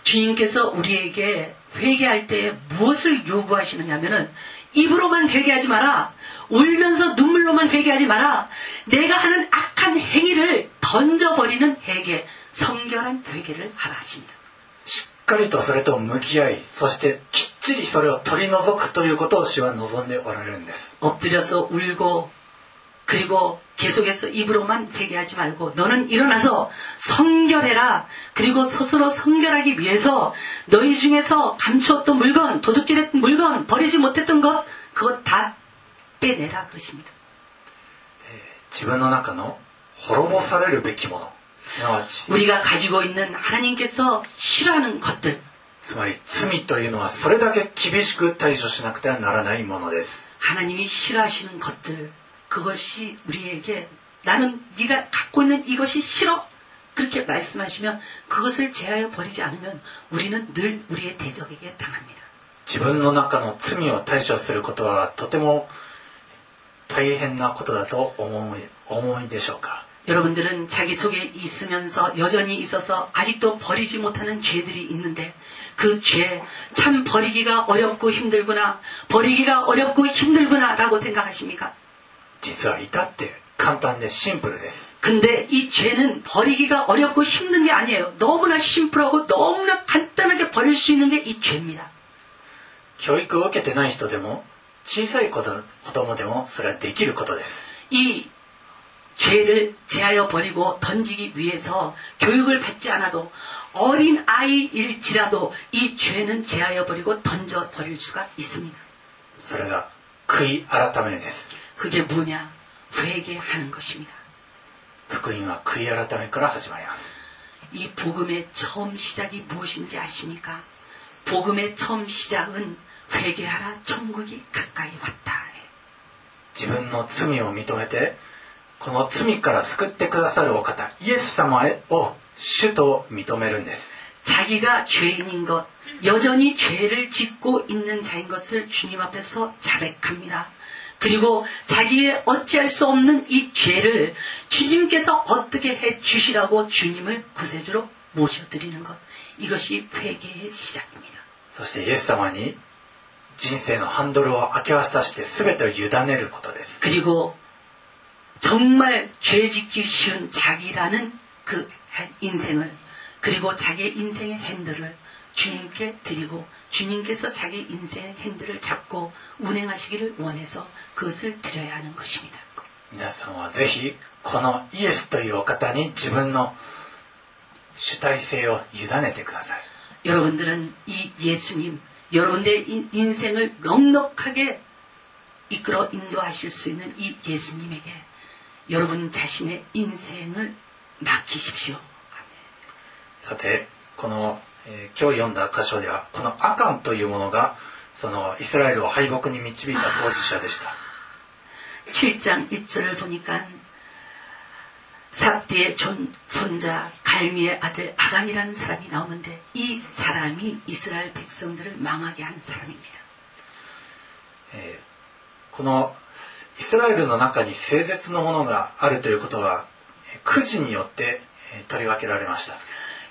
주님께서 우리에게 회개할 때 무엇을 요구하시느냐면은 입으로만 회개하지 마라. 울면서 눈물로만 회개하지 마라. 내가 하는 악한 행위를 던져버리는 회개, 성결한 회개를 하라 하십니다.
しっかりとそれと向き合いそしてきっちりそれを取り除くということを主は望んでおられるんです
엎드려서 울고 그리고 계속해서 입으로만 회개하지 말고 너는 일어나서 성결해라. 그리고 스스로 성결하기 위해서 너희 중에서 감추었던 물건, 도둑질했던 물건, 버리지 못했던 것 그것 다 빼내라 그러십니다.
自分の中の滅ぼされるべきものすなわち
우리가 가지고 있는 하나님께서 싫어하는 것들
つまり罪というのはそれだけ厳しく対処しなくてはならないものです
하나님이 싫어하시는 것들 그것이 우리에게 나는 네가 갖고 있는 이것이 싫어 그렇게 말씀하시면 그것을 제하여 버리지 않으면 우리는 늘 우리의 대적에게 당합니다.
自分の中の罪を対処することはとても大変なことだと思い思いでしょうか
여러분들은 자기 속에 있으면서 여전히 있어서 아직도 버리지 못하는 죄들이 있는데 그 죄 참 버리기가 어렵고 힘들구나 버리기가 어렵고 힘들구나라고 생각하십니까?
実は至って簡単でシンプルです
근데 이 죄는 버리기가 어렵고 힘든 게 아니에요. 너무나 심플하고 너무나 간단하게 버릴 수 있는 게 이 죄입니다.
教育を受けてない人でも小さい子ど子供でもそれはできることです
이 죄를 제하여 버리고 던지기 위해서 교육을 받지 않아도 어린 아이일지라도 이 죄는 제하여 버리고 던져 버릴 수가 있습니다.
それが悔い改めです
그게 뭐냐? 회개하는 것입니다.
福音は悔い改めから始まります
이 복음의 처음 시작이 무엇인지 아십니까? 복음의 처음 시작은 회개하라 천국이 가까이 왔다.
自分の罪を認めてこの罪から救ってくださるお方イエス様を主と認めるんです
자기가 죄인인 것, 여전히 죄를 짓고 있는 자인 것을 주님 앞에서 자백합니다. 그리고 자기의 어찌할 수 없는 이 죄를 주님께서 어떻게 해 주시라고 주님을 구세주로 모셔드리는 것. 이것이 회개의 시작입니다.
そしてイエス様に人生のハンドルを明け渡して全てを委ねることです
그리고 정말 죄 짓기 쉬운 자기라는 그 인생을 그리고 자기의 인생의 핸들을 주님께 드리고 주님께서 자기 인생의 핸들을 잡고 운행하시기를 원해서 그것을 드려야 하는 것입니다.
皆さんはぜひこのイエスというお方に自分の主体性を委ねてください
여러분들은 이 예수님, 여러분의 인- 인생을 넉넉하게 이끌어 인도하실 수 있는 이 예수님에게 여러분 자신의 인생을 맡기십시오.
さてこの、 えー、今日読んだ箇所ではこのアカンというものがそのイスラエルを敗北に導いた当事者でした
7장 1절을 보니까 삽디의 존, 손자 갈미의 아들 아간이라는 사람이 나오는데 이 사람이 이스라엘 백성들을 망하게 한 사람입니 다.
예, このイスラエルの中に聖絶のものがあるということはくじによって取り分けられました。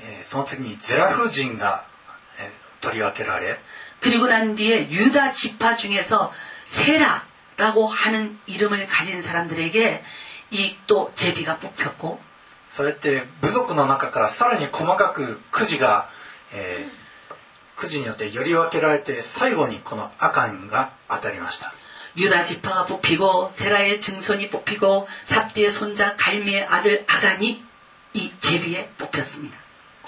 えーその次にゼラフ人がえー取り分けられ
그리고 난 뒤에 유다 지파 중에서 세라라고 하는 이름을 가진 사람들에게 이 또 제비가 뽑혔고
それって部族の中からさらに細かくくじが、えーくじによってより分けられて最後にこのアカンが当たりました
유다 지파가 뽑히고 세라의 증손이 뽑히고 삽디의 손자 갈미의 아들 아간이 이 제비에 뽑혔습니다.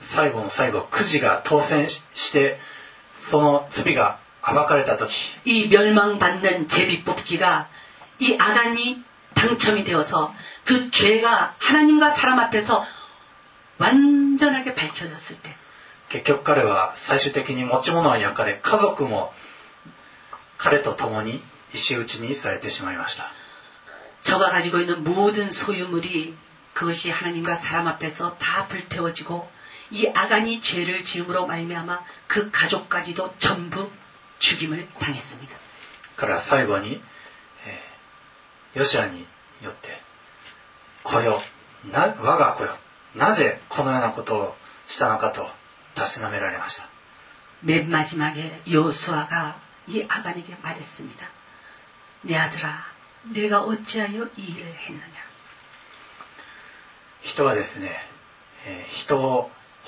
最後の最後くじが当選ししてその罪が暴かれた時
이 멸망받는 제비 뽑기가 이 아간이 당첨이 되어서 그 죄가 하나님과 사람 앞에서 완전하게 밝혀졌을 때
結局彼は最終的に持ち物は焼かれ家族も彼と共に石打ちにされてしまいました
저가 가지고 있는 모든 소유물이 그것이 하나님과 사람 앞에서 다 불태워지고 이 아간이 죄를 지음으로 말미암아 그 가족까지도 전부 죽임을 당했습니다.
彼は最後に、えーヨシアによって「子よな我が子よなぜこのようなことをしたのか」とたしなめられました
맨 마지막에 요수아가 이 아간에게 말했습니다. 내 아들아, 내가 어찌하여 이 일을 했느냐?
人はですね、えー人を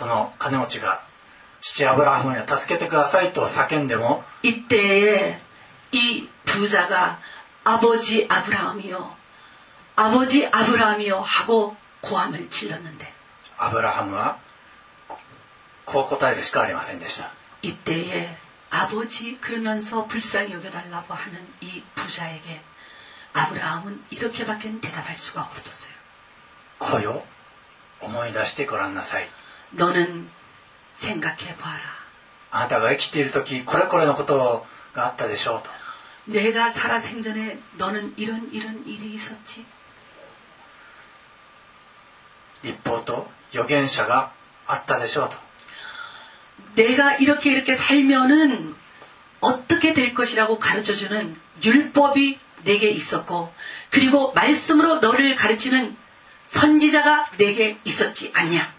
その金持ちが父アブラハムに助けてくださいと叫んでも
이때에 이 부자가 아버지 아브라함이요, 아버지 아브라함이요 하고 고함을 질렀는데
アブラハムはここう答えるしかありませんでした
이때에 아버지 그러면서 불쌍히 여겨달라고 하는 이 부자에게 아브라함은 이렇게밖에 대답할 수가 없었어요.
子よ思い出してごらんなさい
너는 생각해 봐라.
あなたが生きている時これこれのことがあったでしょうと
내가 살아 생전에 너는 이런 이런 일이 있었지.
立法と預言者があったでしょうと
내가 이렇게 이렇게 살면은 어떻게 될 것이라고 가르쳐주는 율법이 내게 있었고 그리고 말씀으로 너를 가르치는 선지자가 내게 있었지 않냐.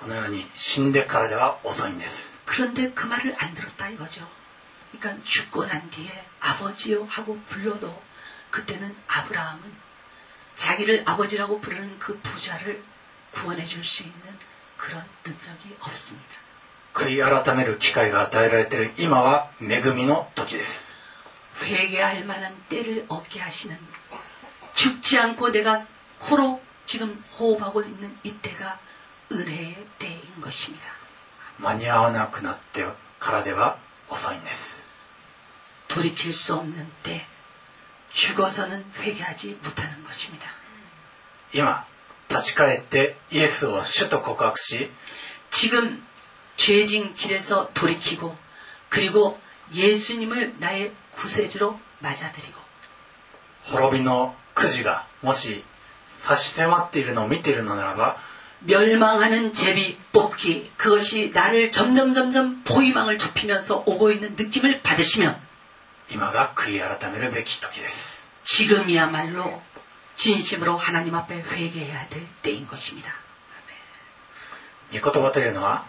このように死んでからでは遅いんです
그런데 그 말을 안 들었다 이거죠. 그러니까 죽고 난 뒤에 아버지요 하고 불러도 그때는 아브라함은 자기를 아버지라고 부르는 그 부자를 구원해 줄 수 있는 그런 능력이 없습니다.
悔い改める機会が与えられている今は恵みの時です
회개할 만한 때를 얻게 하시는 죽지 않고 내가 코로 지금 호흡하고 있는 이때가 은혜의 때인 것입니다.
間に合わなくなってからでは遅いんです
돌이킬 수 없는 때 죽어서는 회개하지 못하는 것입니다.
今立ち返ってイエスを主と告白し
지금 죄진 길에서 돌이키고 그리고 예수님을 나의 구세주로 맞아들이고
滅びのくじがもし差し迫っているのを見ているのならば
멸망하는 제비 뽑기 그것이 나를 점점 점점 포위망을 좁히면서 오고 있는 느낌을 받으시면
今が悔い改めるべき時です
지금이야말로 진심으로 하나님 앞에 회개해야 될 때인 것입니다.
御言葉というのは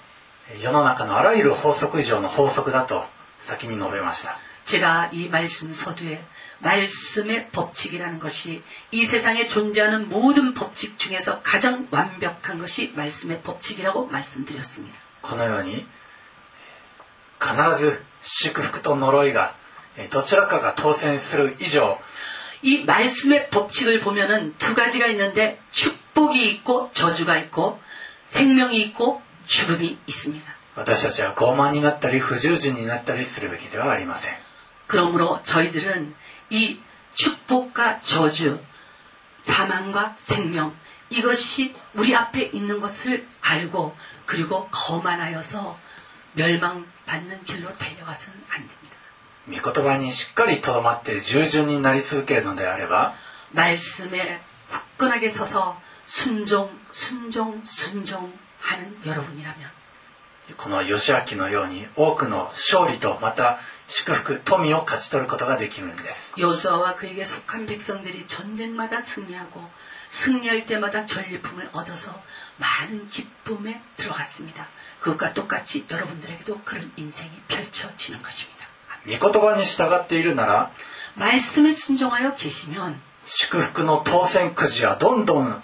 世の中のあらゆる法則以上の法則だと先に述べました
제가 이 말씀 서두에 말씀의 법칙이라는 것이 이 세상에 존재하는 모든 법칙 중에서 가장 완벽한 것이 말씀의 법칙이라고 말씀드렸습니다.
このように必ず祝福と呪いがえどちらかが当選する以上
이 말씀의 법칙을 보면은 두 가지가 있는데 축복이 있고 저주가 있고 생명이 있고 죽음이 있습니다.
私たちは傲慢になったり不従順になったりするべきではありません
그러므로 저희들은 이 축복과 저주, 사망과 생명, 이것이 우리 앞에 있는 것을 알고 그리고 거만하여서 멸망받는 길로 달려가서는 안 됩니다.
御言葉にしっかりとどまって従順になり続けるのであれば
말씀에 굳건하게 서서 순종, 순종, 순종하는 여러분이라면
この義明のように多くの勝利とまた祝福富を勝ち取ることができるんです
요수아와 그에게 속한 백성들이 전쟁마다 승리하고 승리할 때마다 전리품을 얻어서 많은 기쁨에 들어갔습니다. 그것과 똑같이 여러분들에게도 그런 인생이 펼쳐지는 것입니다.
御言葉に従っているなら
말씀에 순종하여 계시면
祝福の当選くじはどんどん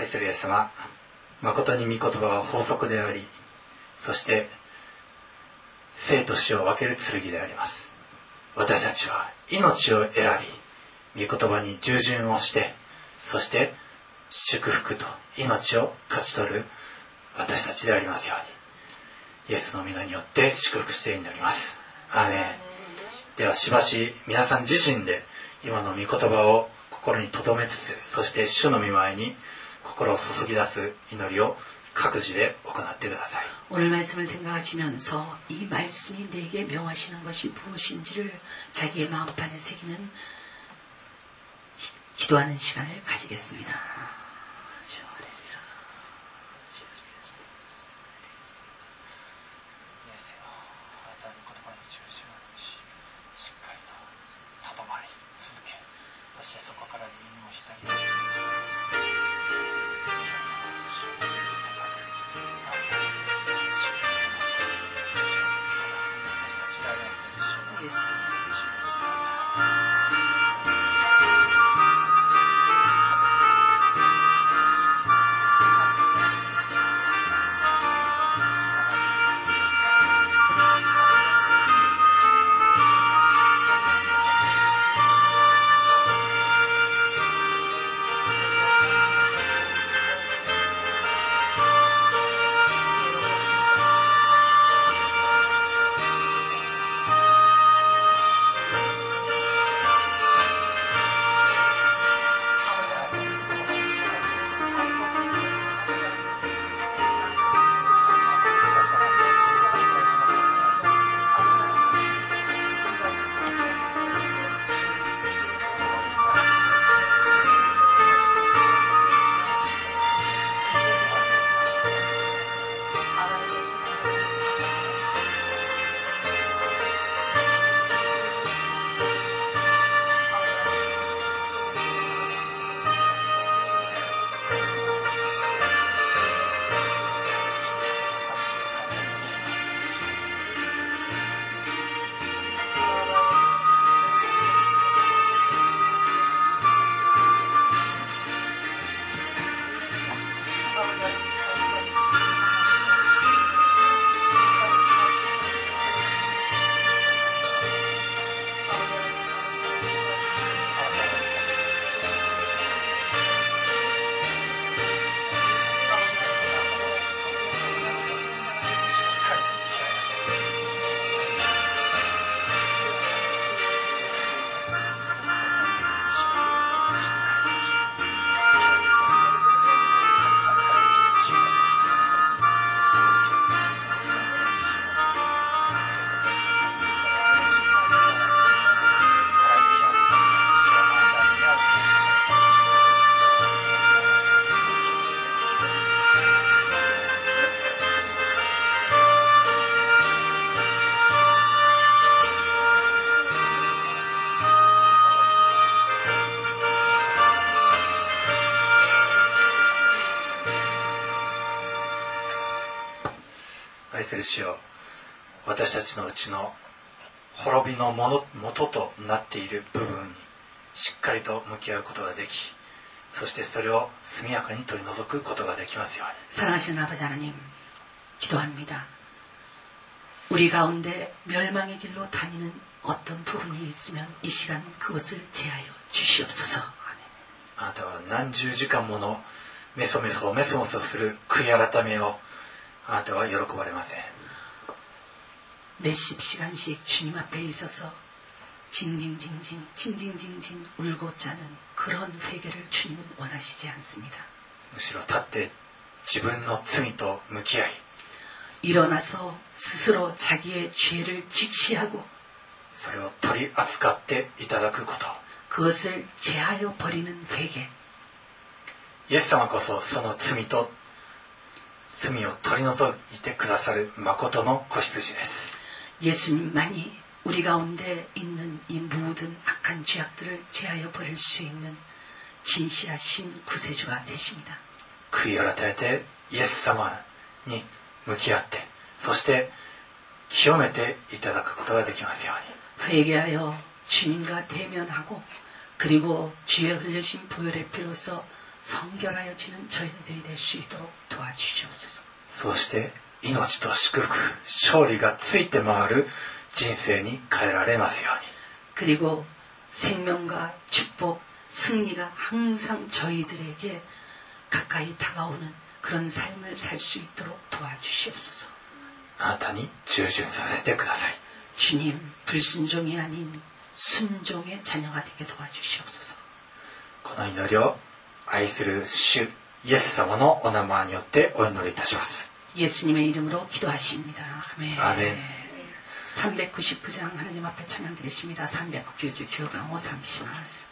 愛するイエス様誠に御言葉は法則でありそして生と死を分ける剣であります。私たちは命を選び御言葉に従順をしてそして祝福と命を勝ち取る私たちでありますように。イエスの皆によって祝福して祈ります。アーメン。ではしばし皆さん自身で今の御言葉を心に留めつつそして主の御前に 心を注ぎ出す祈りを各自で行ってください
오늘 말씀을 생각하시면서 이 말씀이 내게 명하시는 것이 무엇인지를 자기의 마음판에 새기는 시- 기도하는 시간을 가지겠습니다.
る主よ私たちのうちの滅びのもの元となっている部分にしっかりと向き合うことができそしてそれを速やかに取り除くことができますように
사랑하시는 아버지 하나님, 기도합니다. 우리 가운데 멸망의 길로 다니는 어떤 부분이 있으면 이 시간 그것을 제하여 주시옵소서. 아멘.
あなたは何十時間ものメソメソメソメソする悔い改めを あなたは喜ばれません
몇십 시간씩 주님 앞에 있어서 징징징징 징징징징 울고 짜는 그런 회개를 주님은 원하시지 않습니다.
むしろ立って自分の罪と向き合い
일어나서 스스로 자기의 죄를 직시하고
それを取り扱っていただくこと
그것을 제하여 버리는 회개.
イエス様こそその罪と 罪を取り除いてくださる誠の子羊です
예수님만이 우리 가운데 있는 이 모든 악한 죄악들을 제하여 버릴 수 있는 진실하신 구세주가 되십니다.
悔い改めてイエス様に向き合ってそして清めていただくことができますように
회개하여 주님과 대면하고 그리고 주의 흘리신 보혈의 피로서 성결하여지는 저희들이 될 수 있도록 도와주시옵소서.
そうして命と祝福勝利がついて回る人生に変えられますように
그리고 생명과 축복, 승리가 항상 저희들에게 가까이 다가오는 그런 삶을 살 수 있도록 도와주시옵소서.
あなたに従順させてください
주님, 불순종이 아닌 순종의 자녀가 되게 도와주시옵소서.
この祈りを 愛する主イエス様のお名前によってお祈りいたします
예수님의 이름으로 기도하십니다. 아멘.
아멘.
399장 하나님 앞에 찬양 드리십니다. 399番を賛美します。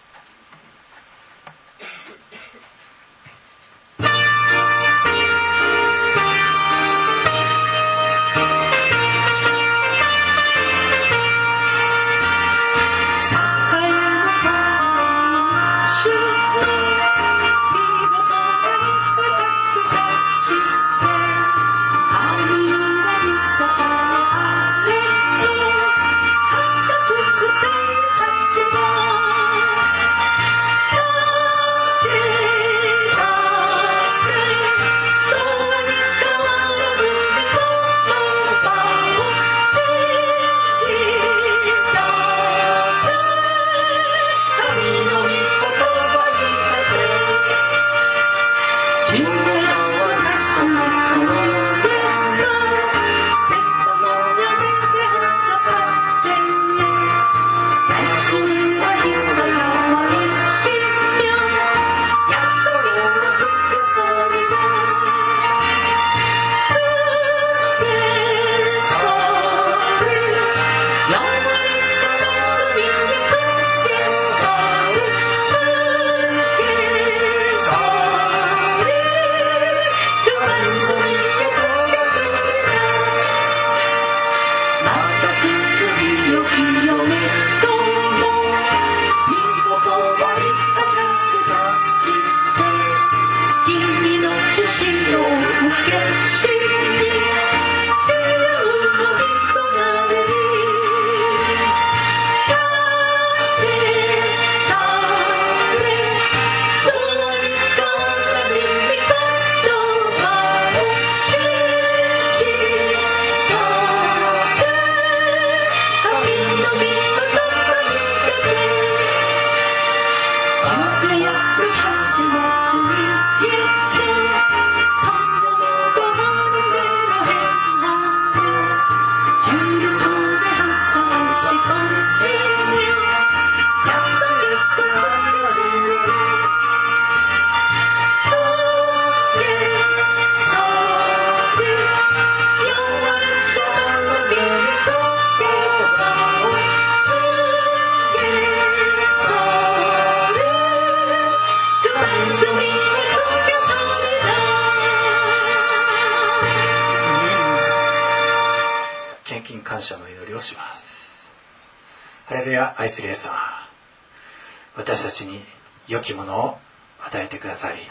良きものを与えてくださり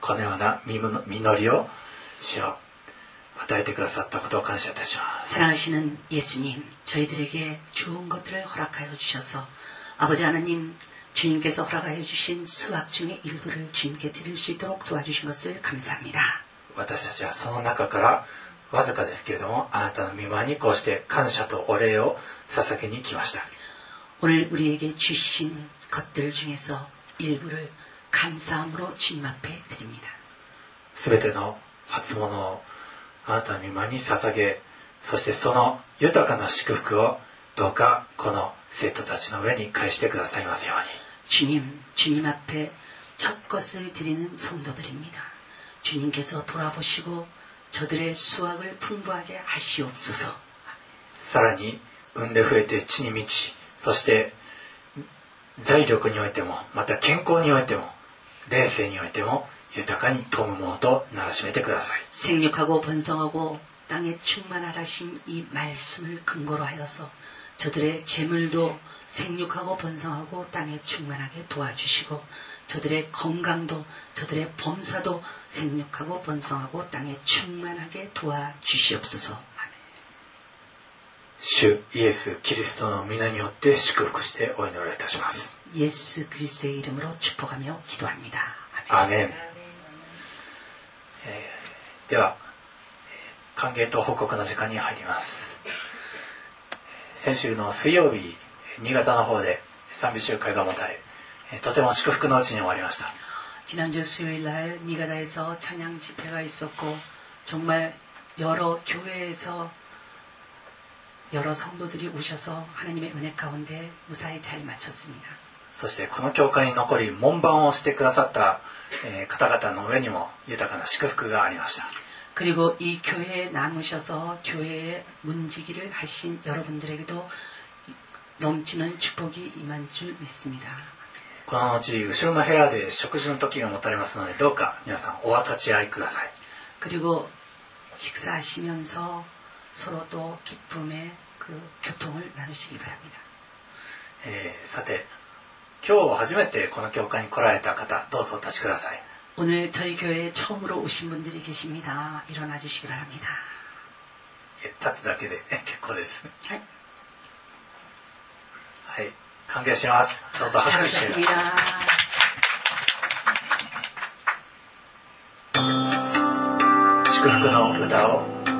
このような実の実りを主よ与えてくださったことを感謝いたします
사랑하시는 예수님, 저희들에게 좋은 것들을 허락하여 주셔서 아버지 하나님, 주님께서 허락하여 주신 수학 중의 일부를 주님께 드릴 수 있도록 도와주신 것을 감사합니다.
私たちはその中からわずかですけれどもあなたの御前にこうして感謝とお礼を捧げに来ました
오늘 우리에게 주신 것들 중에서 일부를 감사함으로 주님 앞에 드립니다.
すべての初物をあなたの御前に捧げ そしてその豊かな祝福をどうかこの生徒たちの上に返してくださいますように
주님, 주님 앞에 첫 것을 드리는 성도들입니다. 주님께서 돌아보시고 저들의 수확을 풍부하게 하시옵소서.
さらに産んで増えて地に満ちそして 財力においてもまた健康においても霊性においても豊かに富むものとならしめてください
생육하고 번성하고 땅에 충만하신 이 말씀을 근거로 하여서 저들의 재물도 생육하고 번성하고 땅에 충만하게 도와주시고 저들의 건강도 저들의 범사도 생육하고 번성하고 땅에 충만하게 도와주시옵소서.
主イエス・キリストの皆によって祝福してお祈りいたします。
イエス・キリスト의이름으로축복하며기도합니 다。
アメン。え、では、歓迎と報告の時間に入ります。先週の水曜日、新潟の方で賛美集会が持たれ、とても祝福のうちに終わりました。
지난주 수요일 날 니가다에서 찬양 집회가 있었고 정말 여러 교회에서 여러 성도들이 오셔서 하나님의 은혜 가운데 무사히 잘 마쳤습니다.
そしてこの教会に残り門番をしてくださったえー方々の上にも豊かな祝福がありました
그리고 이 교회에 남으셔서 교회의 문지기를 하신 여러분들에게도 넘치는 축복이 임한 줄 믿습니다.
この後後ろの部屋で食事の時が持たれますのでどうか皆さんお分かち合いください
그리고 식사하시면서 서로도 기쁨의 그 교통을 나누시기 바랍니다.
えーさて今日初めてこの教会に来られた方どうぞお立ちください
오늘 저희 교회에 처음으로 오신 분들이 계십니다. 일어나 주시기 바랍니다.
え立つだけで、ね、結構です。
네,
はい。歓迎します。どうぞ拍手して。
감사합니다.
祝福の歌を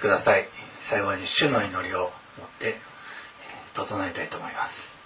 立ください。最後に主の祈りを持って整えたいと思います。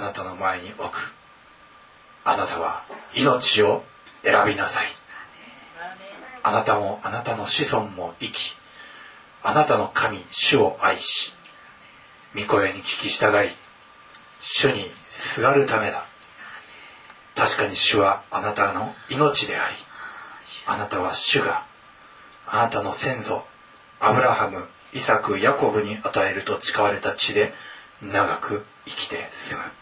あなたの前に置く。あなたは命を選びなさい。あなたもあなたの子孫も生きあなたの神主を愛し御声に聞き従い主にすがるためだ。確かに主はあなたの命でありあなたは主があなたの先祖アブラハムイサク、ヤコブに与えると誓われた地で長く生きて住む。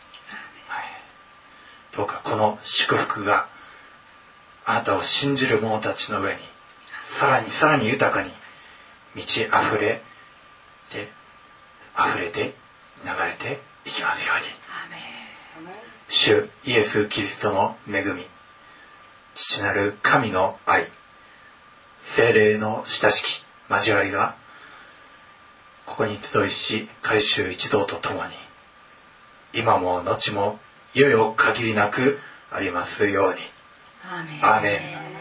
はい、どうかこの祝福があなたを信じる者たちの上にさらにさらに豊かに満ち溢れて溢れて流れていきますように。主イエス・キリストの恵み父なる神の愛精霊の親しき交わりがここに集いし改宗一同とともに今も後もいよいよ限りなくありますように。アーメン